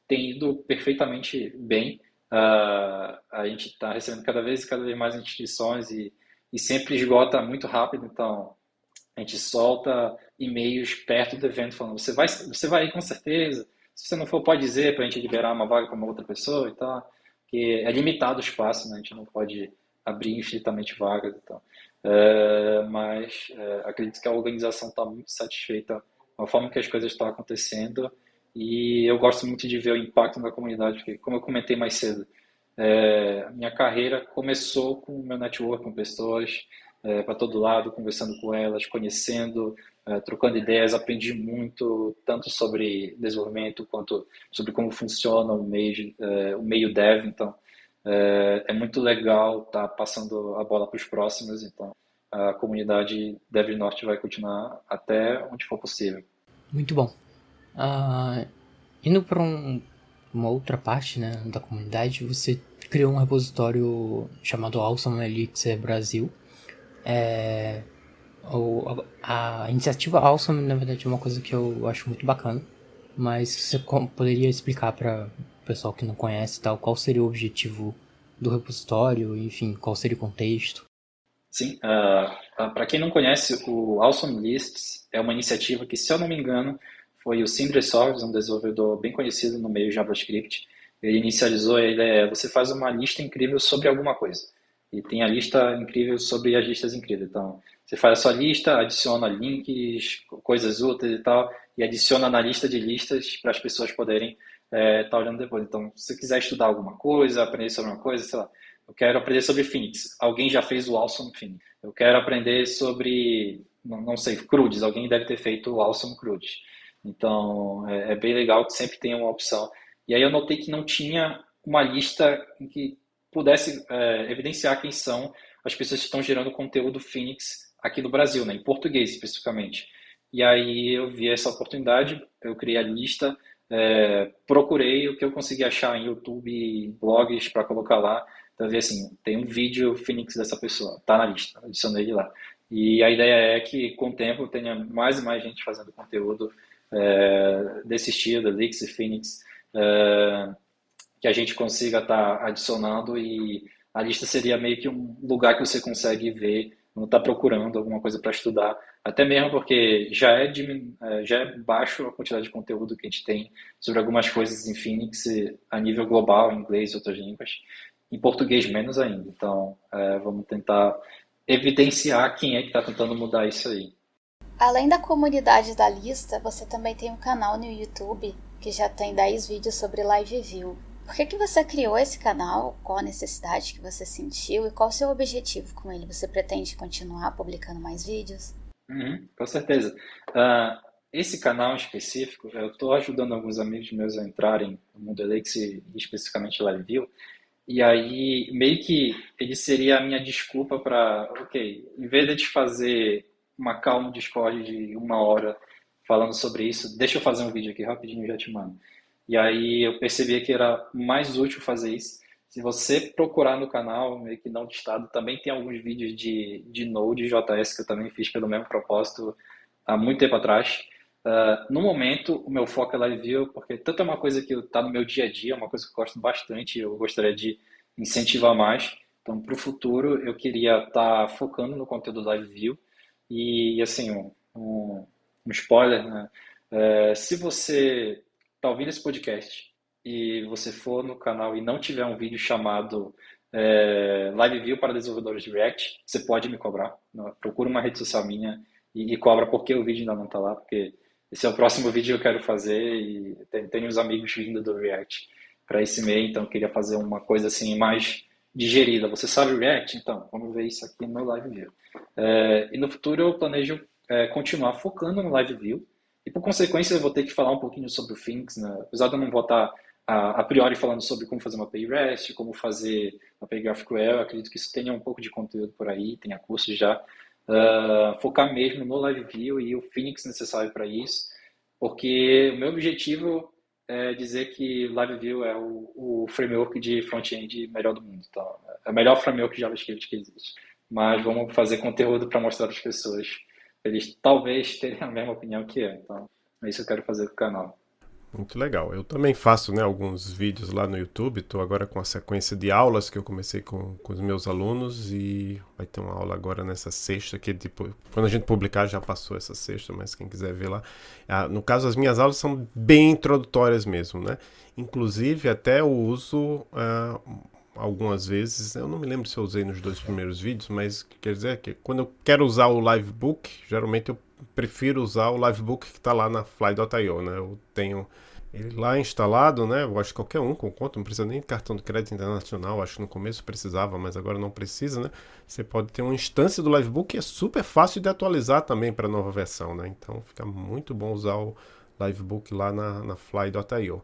tem ido perfeitamente bem. Uh, a gente está recebendo cada vez cada vez mais inscrições e, e sempre esgota muito rápido, então a gente solta e-mails perto do evento falando você vai você vai ir com certeza se você não for pode dizer para a gente liberar uma vaga para uma outra pessoa e tal que é limitado o espaço né? a gente não pode abrir infinitamente vagas e tal é, mas é, acredito que a organização está muito satisfeita com a forma que as coisas estão acontecendo e eu gosto muito de ver o impacto na comunidade, porque, como eu comentei mais cedo, é, minha carreira começou com o meu network, com pessoas é, para todo lado, conversando com elas, conhecendo, é, trocando ideias, aprendi muito, tanto sobre desenvolvimento quanto sobre como funciona o meio, é, o meio dev, então é, é muito legal estar tá passando a bola para os próximos, então a comunidade Dev Norte vai continuar até onde for possível. Muito bom. Uh, indo para um, uma outra parte né, da comunidade, você criou um repositório chamado Awesome Elixir Brasil. É, a, a, iniciativa Awesome, na verdade, é uma coisa que eu acho muito bacana, mas você poderia explicar para pessoal que não conhece tal, qual seria o objetivo do repositório, enfim, qual seria o contexto? Sim, uh, ah, uh, ah, para quem não conhece, o Awesome Lists é uma iniciativa que, se eu não me engano, foi o Sindre Sorves, um desenvolvedor bem conhecido no meio JavaScript. Ele inicializou a ideia, você faz uma lista incrível sobre alguma coisa. E tem a lista incrível sobre as listas incríveis. Então, você faz a sua lista, adiciona links, coisas úteis e tal, e adiciona na lista de listas para as pessoas poderem estar é, tá olhando depois. Então, se você quiser estudar alguma coisa, aprender sobre uma coisa, sei lá, eu quero aprender sobre Phoenix. Alguém já fez o Awesome Phoenix. Eu quero aprender sobre, não, não sei, CRUDs. Alguém deve ter feito o Awesome CRUDs. Então, é, é, bem legal que sempre tem uma opção. E aí eu notei que não tinha uma lista em que pudesse é, evidenciar quem são as pessoas que estão gerando conteúdo Phoenix aqui no Brasil, né, em português especificamente. E aí eu vi essa oportunidade, eu criei a lista, é, procurei o que eu consegui achar em YouTube, blogs para colocar lá. Então, ver assim, tem um vídeo Phoenix dessa pessoa, tá na lista, adicionei ele lá. E a ideia é que com o tempo tenha mais e mais gente fazendo conteúdo é, desse estilo, e Phoenix, é, que a gente consiga estar tá adicionando e a lista seria meio que um lugar que você consegue ver não está procurando alguma coisa para estudar, até mesmo porque já é, é, já é baixo a quantidade de conteúdo que a gente tem sobre algumas coisas em Phoenix a nível global, em inglês e outras línguas, em português menos ainda. Então, é, vamos tentar evidenciar quem é que está tentando mudar isso aí. Além da comunidade da lista, você também tem um canal no YouTube que já tem 10 vídeos sobre live view. Por que, que você criou esse canal? Qual a necessidade que você sentiu e qual o seu objetivo com ele? Você pretende continuar publicando mais vídeos? Uhum, com certeza. Uh, esse canal específico, eu estou ajudando alguns amigos meus a entrarem no mundo Elix e especificamente LiveView. E aí, meio que ele seria a minha desculpa para, ok, em vez de te fazer uma calma Discord de uma hora falando sobre isso, deixa eu fazer um vídeo aqui rapidinho já te mando. E aí eu percebi que era mais útil fazer isso. Se você procurar no canal, meio que não listado, também tem alguns vídeos de, de Node.js que eu também fiz pelo mesmo propósito há muito tempo atrás. Uh, no momento, o meu foco é Live View, porque tanto é uma coisa que está no meu dia a dia, é uma coisa que eu gosto bastante, eu gostaria de incentivar mais. Então, para o futuro, eu queria estar tá focando no conteúdo Live View. E, assim, um, um, spoiler, né? É, se você está ouvindo esse podcast e você for no canal e não tiver um vídeo chamado é, Live View para desenvolvedores de React, você pode me cobrar. Procura uma rede social minha e, e cobra porque o vídeo ainda não está lá, porque esse é o próximo vídeo que eu quero fazer e tem, tem uns amigos vindo do React para esse meio, então queria fazer uma coisa assim mais digerida. Você sabe React? Então, vamos ver isso aqui no Live View. É, e no futuro eu planejo é, continuar focando no Live View e por consequência, eu vou ter que falar um pouquinho sobre o Phoenix, né? apesar de eu não vou estar a, a, priori falando sobre como fazer uma API REST, como fazer uma API GraphQL, acredito que isso tenha um pouco de conteúdo por aí, tenha cursos já. Uh, focar mesmo no Live View e o Phoenix necessário para isso, porque o meu objetivo é dizer que Live View é o, o framework de front-end melhor do mundo. Então, é o melhor framework de JavaScript que existe. Mas vamos fazer conteúdo para mostrar as pessoas eles talvez terem a mesma opinião que eu. Então, é isso que eu quero fazer com o canal. Muito legal. Eu também faço né, alguns vídeos lá no YouTube. Estou agora com a sequência de aulas que eu comecei com, com os meus alunos e vai ter uma aula agora nessa sexta, que tipo, quando a gente publicar já passou essa sexta, mas quem quiser ver lá. Ah, no caso, as minhas aulas são bem introdutórias mesmo, né? Inclusive, até eu uso ah, algumas vezes, eu não me lembro se eu usei nos dois primeiros vídeos, mas quer dizer que quando eu quero usar o Livebook, geralmente eu prefiro usar o Livebook que está lá na Fly.io, né? Eu tenho ele lá instalado, né? Eu acho que qualquer um com conta, não precisa nem cartão de crédito internacional. Acho que no começo precisava, mas agora não precisa, né? Você pode ter uma instância do Livebook que é super fácil de atualizar também para a nova versão, né? Então fica muito bom usar o Livebook lá na, na Fly.io.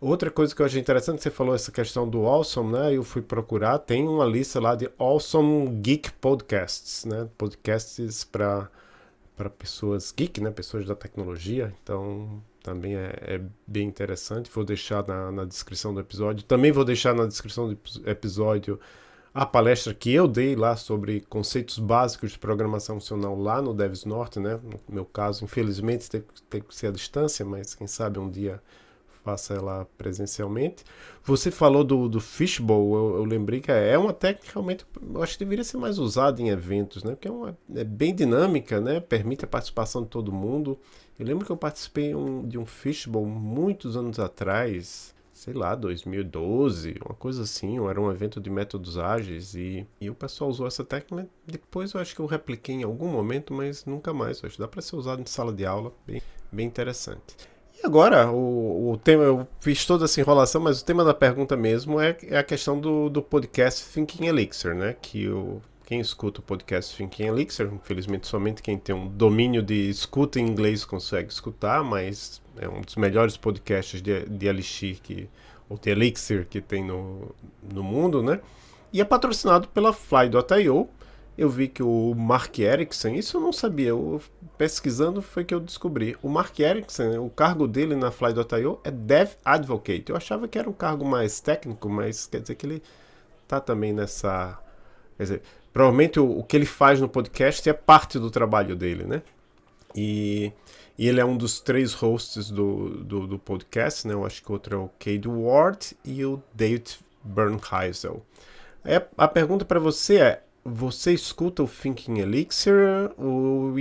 Outra coisa que eu achei interessante, você falou essa questão do Awesome, né? Eu fui procurar, tem uma lista lá de Awesome Geek Podcasts, né? Podcasts para para pessoas geek, né? Pessoas da tecnologia. Então também é, é bem interessante. Vou deixar na, na, descrição do episódio. Também vou deixar na descrição do episódio a palestra que eu dei lá sobre conceitos básicos de programação funcional lá no Devs Norte, né? No meu caso, infelizmente, tem, tem que ser à distância, mas quem sabe um dia faça ela presencialmente. Você falou do, do fishbowl, eu, eu, lembrei que é uma técnica realmente, eu acho que deveria ser mais usada em eventos, né? Porque é, uma, é bem dinâmica, né? Permite a participação de todo mundo. Eu lembro que eu participei um, de um fishbowl muitos anos atrás, sei lá, 2012, uma coisa assim, era um evento de métodos ágeis e, e o pessoal usou essa técnica. Depois eu acho que eu repliquei em algum momento, mas nunca mais. Eu acho que dá para ser usado em sala de aula, bem, bem interessante. E agora, o, o tema, eu fiz toda essa enrolação, mas o tema da pergunta mesmo é, é a questão do, do podcast Thinking Elixir, né? Que o, quem escuta o podcast Thinking Elixir, infelizmente somente quem tem um domínio de escuta em inglês consegue escutar, mas é um dos melhores podcasts de, de Elixir que, ou de Elixir que tem no, no mundo, né? E é patrocinado pela Fly.io, eu vi que o Mark Erickson, isso eu não sabia, eu, pesquisando foi que eu descobri. O Mark Erickson, o cargo dele na Fly.io é Dev Advocate. Eu achava que era um cargo mais técnico, mas quer dizer que ele tá também nessa. Quer dizer, provavelmente o, o que ele faz no podcast é parte do trabalho dele, né? E, e ele é um dos três hosts do, do, do, podcast, né? Eu acho que o outro é o Cade Ward e o David Bernheisel. É, a pergunta para você é: você escuta o Thinking Elixir ou,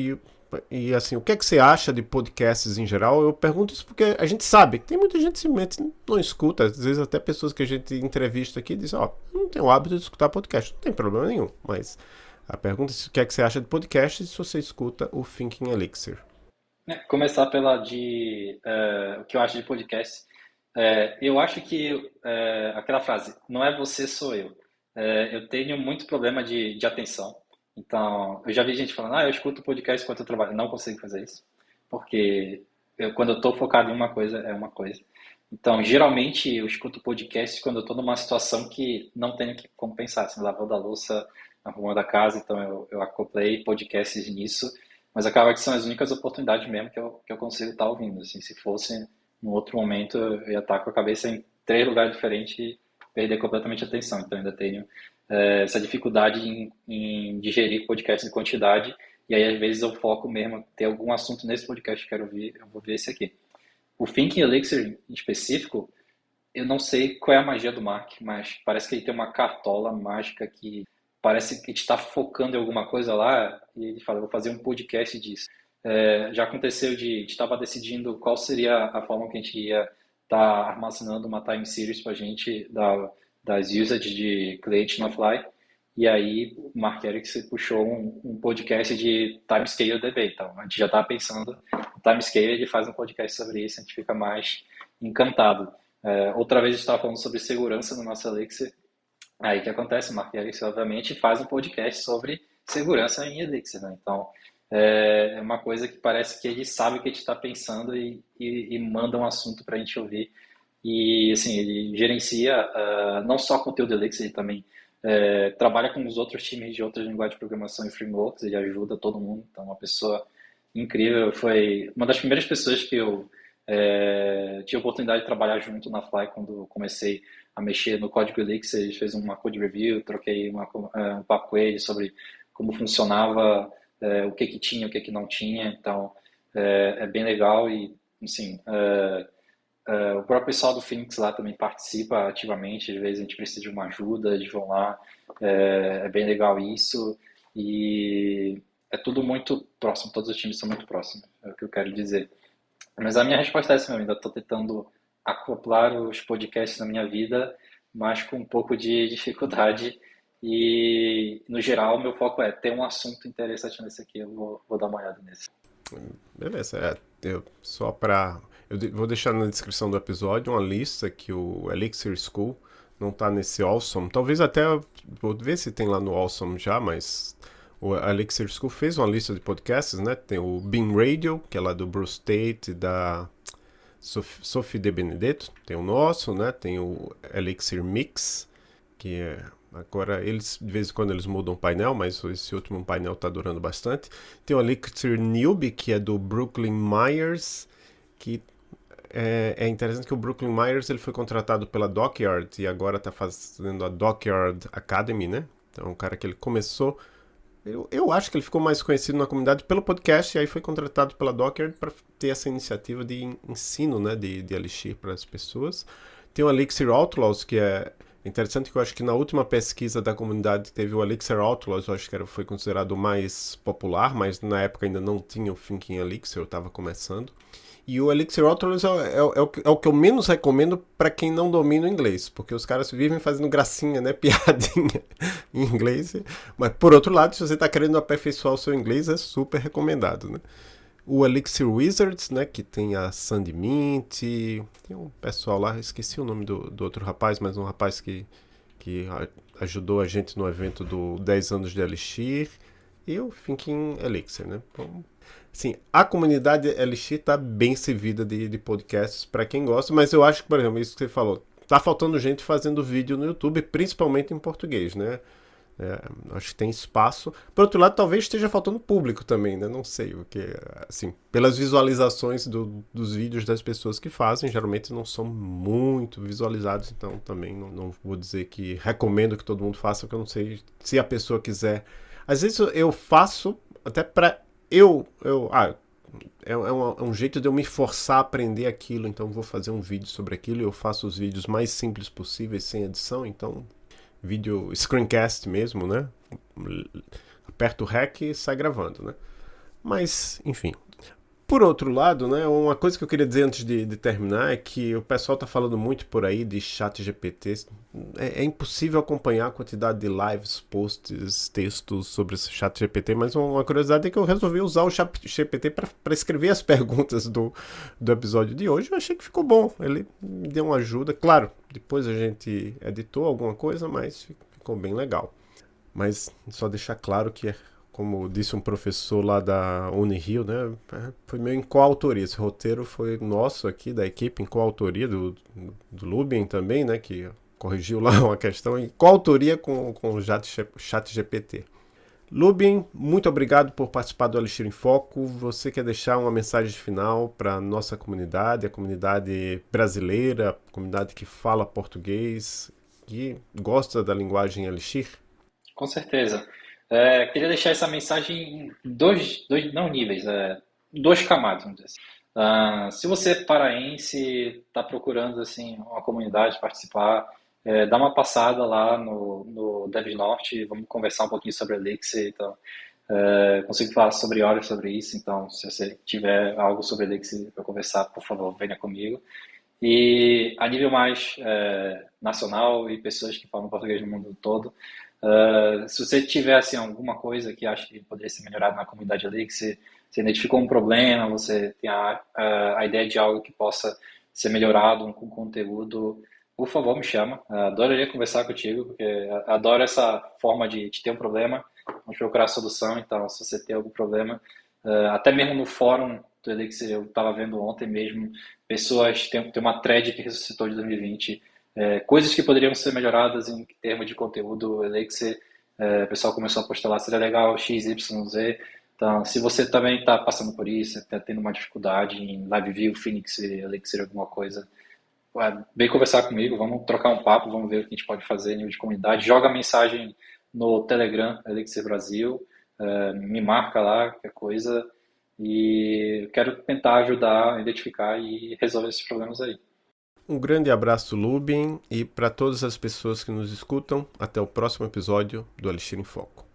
e, e, assim, o que é que você acha de podcasts em geral? Eu pergunto isso porque a gente sabe que tem muita gente que não escuta, às vezes até pessoas que a gente entrevista aqui dizem, ó, oh, não tenho o hábito de escutar podcast, não tem problema nenhum, mas a pergunta é o que é que você acha de podcast se você escuta o Thinking Elixir. É, começar pela de uh, o que eu acho de podcast. É, eu acho que é, aquela frase, não é você, sou eu eu tenho muito problema de, de atenção. Então, eu já vi gente falando, ah, eu escuto podcast enquanto eu trabalho. Não consigo fazer isso. Porque eu, quando eu estou focado em uma coisa, é uma coisa. Então, geralmente, eu escuto podcast quando eu estou numa situação que não tenho que compensar. Assim, lavando a louça, arrumando a casa. Então, eu, eu acoplei podcasts nisso. Mas acaba que são as únicas oportunidades mesmo que eu, que eu consigo estar tá ouvindo. Assim, se fosse num outro momento, eu ia estar com a cabeça em três lugares diferentes perder completamente a atenção. Então, ainda tenho é, essa dificuldade em, em, digerir podcasts de quantidade. E aí, às vezes, eu foco mesmo, ter algum assunto nesse podcast que eu quero ouvir, eu vou ver esse aqui. O Thinking Elixir, em específico, eu não sei qual é a magia do Mark, mas parece que ele tem uma cartola mágica que parece que está focando em alguma coisa lá e ele fala, vou fazer um podcast disso. É, já aconteceu de estava decidindo qual seria a forma que a gente ia está armazenando uma time series para a gente da, das usage de cliente no Fly. E aí o Mark Erickson puxou um, um podcast de timescale DB. Então a gente já está pensando em timescale, ele faz um podcast sobre isso, a gente fica mais encantado. É, outra vez a gente estava falando sobre segurança no nosso Elixir. Aí o que acontece? O Mark Erickson, obviamente, faz um podcast sobre segurança em Elixir. Né? Então, é, é uma coisa que parece que ele sabe o que a gente está pensando e, e, e, manda um assunto para a gente ouvir. E, assim, ele gerencia uh, não só conteúdo Elixir, ele também é, trabalha com os outros times de outras linguagens de programação e frameworks, ele ajuda todo mundo, então uma pessoa incrível, foi uma das primeiras pessoas que eu é, tive a oportunidade de trabalhar junto na Fly quando comecei a mexer no código Elixir, ele fez uma code review, troquei uma, um papo com ele sobre como funcionava é, o que que tinha, o que que não tinha, então é, é bem legal e, assim, é, é, o próprio pessoal do Phoenix lá também participa ativamente, às vezes a gente precisa de uma ajuda, eles vão lá, é, é bem legal isso e é tudo muito próximo, todos os times são muito próximos, é o que eu quero dizer. Mas a minha resposta é essa mesmo, ainda estou tentando acoplar os podcasts na minha vida, mas com um pouco de dificuldade. E, no geral, meu foco é ter um assunto interessante nesse aqui, eu vou, vou dar uma olhada nesse. Beleza, é, eu, só para. Eu vou deixar na descrição do episódio uma lista que o Elixir School não está nesse Awesome. Talvez até. Vou ver se tem lá no Awesome já, mas o Elixir School fez uma lista de podcasts, né? Tem o Bean Radio, que é lá do Bruce Tate, da Sophie de Benedetto, tem o nosso, né? Tem o Elixir Mix, que é Agora, eles, de vez em quando, eles mudam o painel, mas esse último painel está durando bastante. Tem o Elixir Newbie, que é do Brooklyn Myers, que é, é, interessante que o Brooklyn Myers ele foi contratado pela Dockyard e agora está fazendo a Dockyard Academy, né? Então, é um cara que ele começou eu, eu acho que ele ficou mais conhecido na comunidade pelo podcast e aí foi contratado pela Docker para ter essa iniciativa de ensino né, de, de Elixir para as pessoas. Tem o Elixir Outlaws, que é interessante que eu acho que na última pesquisa da comunidade teve o Elixir Outlaws, eu acho que era, foi considerado o mais popular, mas na época ainda não tinha o Thinking Elixir, eu estava começando. E o Elixir Outlaws é, é, é, o, é, o, que eu menos recomendo para quem não domina o inglês, porque os caras vivem fazendo gracinha, né? Piadinha em inglês. Mas por outro lado, se você está querendo aperfeiçoar o seu inglês, é super recomendado, né? O Elixir Wizards, né? Que tem a Sandy Mint, tem um pessoal lá, esqueci o nome do, do outro rapaz, mas um rapaz que, que ajudou a gente no evento do 10 anos de Elixir. E o Thinking Elixir, né? Sim, a comunidade LX está bem servida de, de podcasts para quem gosta, mas eu acho que, por exemplo, isso que você falou, tá faltando gente fazendo vídeo no YouTube, principalmente em português, né? É, acho que tem espaço. Por outro lado, talvez esteja faltando público também, né? Não sei, o que assim, pelas visualizações do, dos vídeos das pessoas que fazem, geralmente não são muito visualizados, então também não, não vou dizer que recomendo que todo mundo faça, porque eu não sei se a pessoa quiser. Às vezes eu faço até para eu, eu, ah, é, é, um, é, um, jeito de eu me forçar a aprender aquilo, então vou fazer um vídeo sobre aquilo. Eu faço os vídeos mais simples possíveis, sem edição, então vídeo screencast mesmo, né? Aperta o REC e sai gravando, né? Mas, enfim, por outro lado, né, uma coisa que eu queria dizer antes de, de terminar é que o pessoal está falando muito por aí de chat GPT. É, é, impossível acompanhar a quantidade de lives, posts, textos sobre esse chat GPT, mas uma curiosidade é que eu resolvi usar o chat GPT para escrever as perguntas do, do episódio de hoje. Eu achei que ficou bom. Ele me deu uma ajuda. Claro, depois a gente editou alguma coisa, mas ficou bem legal. Mas só deixar claro que como disse um professor lá da Unirio, né? É, foi meio em coautoria. Esse roteiro foi nosso aqui, da equipe, em coautoria do, do Lubin também, né? Que corrigiu lá uma questão, em coautoria com, com o chat GPT. Lubin, muito obrigado por participar do Alixir em Foco. Você quer deixar uma mensagem final para a nossa comunidade, a comunidade brasileira, a comunidade que fala português, que gosta da linguagem Alixir? Com certeza. É, queria deixar essa mensagem em dois, dois não níveis, é, dois camadas, vamos dizer assim. Uh, se você é paraense, está procurando assim, uma comunidade participar, é, dá uma passada lá no, no Dev Norte, vamos conversar um pouquinho sobre Elixir. Então, é, consigo falar sobre horas sobre isso, então se você tiver algo sobre Elixir para conversar, por favor, venha comigo. E a nível mais é, nacional e pessoas que falam português no mundo todo, Uh, se você tiver assim, alguma coisa que acha que poderia ser melhorado na comunidade ali, que você, você identificou um problema, você tem a, a, a, ideia de algo que possa ser melhorado com conteúdo, por favor, me chama. Uh, adoraria conversar contigo, porque adoro essa forma de, de ter um problema, vamos procurar solução. Então, se você tem algum problema, uh, até mesmo no fórum do Elixir, eu estava vendo ontem mesmo, pessoas, tem, tem uma thread que ressuscitou de 2020, é, coisas que poderiam ser melhoradas em termos de conteúdo Elixir, é, o pessoal começou a postar lá, seria legal X, Y, Z. Então, se você também está passando por isso, está tendo uma dificuldade em LiveView, Phoenix, Elixir, alguma coisa, vem conversar comigo, vamos trocar um papo, vamos ver o que a gente pode fazer nível de comunidade. Joga mensagem no Telegram, Elixir Brasil. uh, me marca lá, qualquer coisa, e eu quero tentar ajudar identificar e resolver esses problemas aí. Um grande abraço, Lubin, e para todas as pessoas que nos escutam, até o próximo episódio do Elixir em Foco.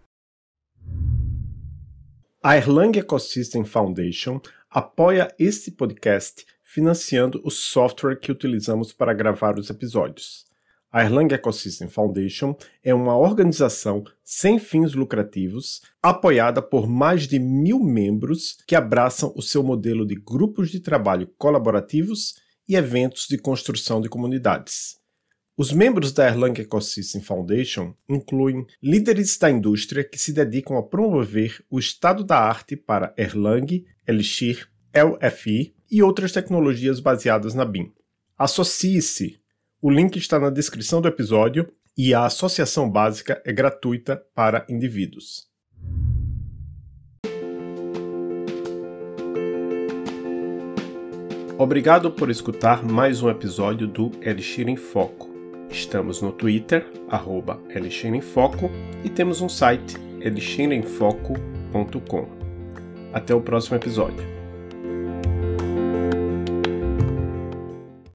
A Erlang Ecosystem Foundation apoia este podcast financiando o software que utilizamos para gravar os episódios. A Erlang Ecosystem Foundation é uma organização sem fins lucrativos, apoiada por mais de mil membros que abraçam o seu modelo de grupos de trabalho colaborativos e eventos de construção de comunidades. Os membros da Erlang Ecosystem Foundation incluem líderes da indústria que se dedicam a promover o estado da arte para Erlang, Elixir, LFI e outras tecnologias baseadas na BIM. Associe-se! O link está na descrição do episódio e a associação básica é gratuita para indivíduos. Obrigado por escutar mais um episódio do Elixir em Foco. Estamos no Twitter, arroba Elixir em Foco, e temos um site, elixiremfoco.com. Até o próximo episódio.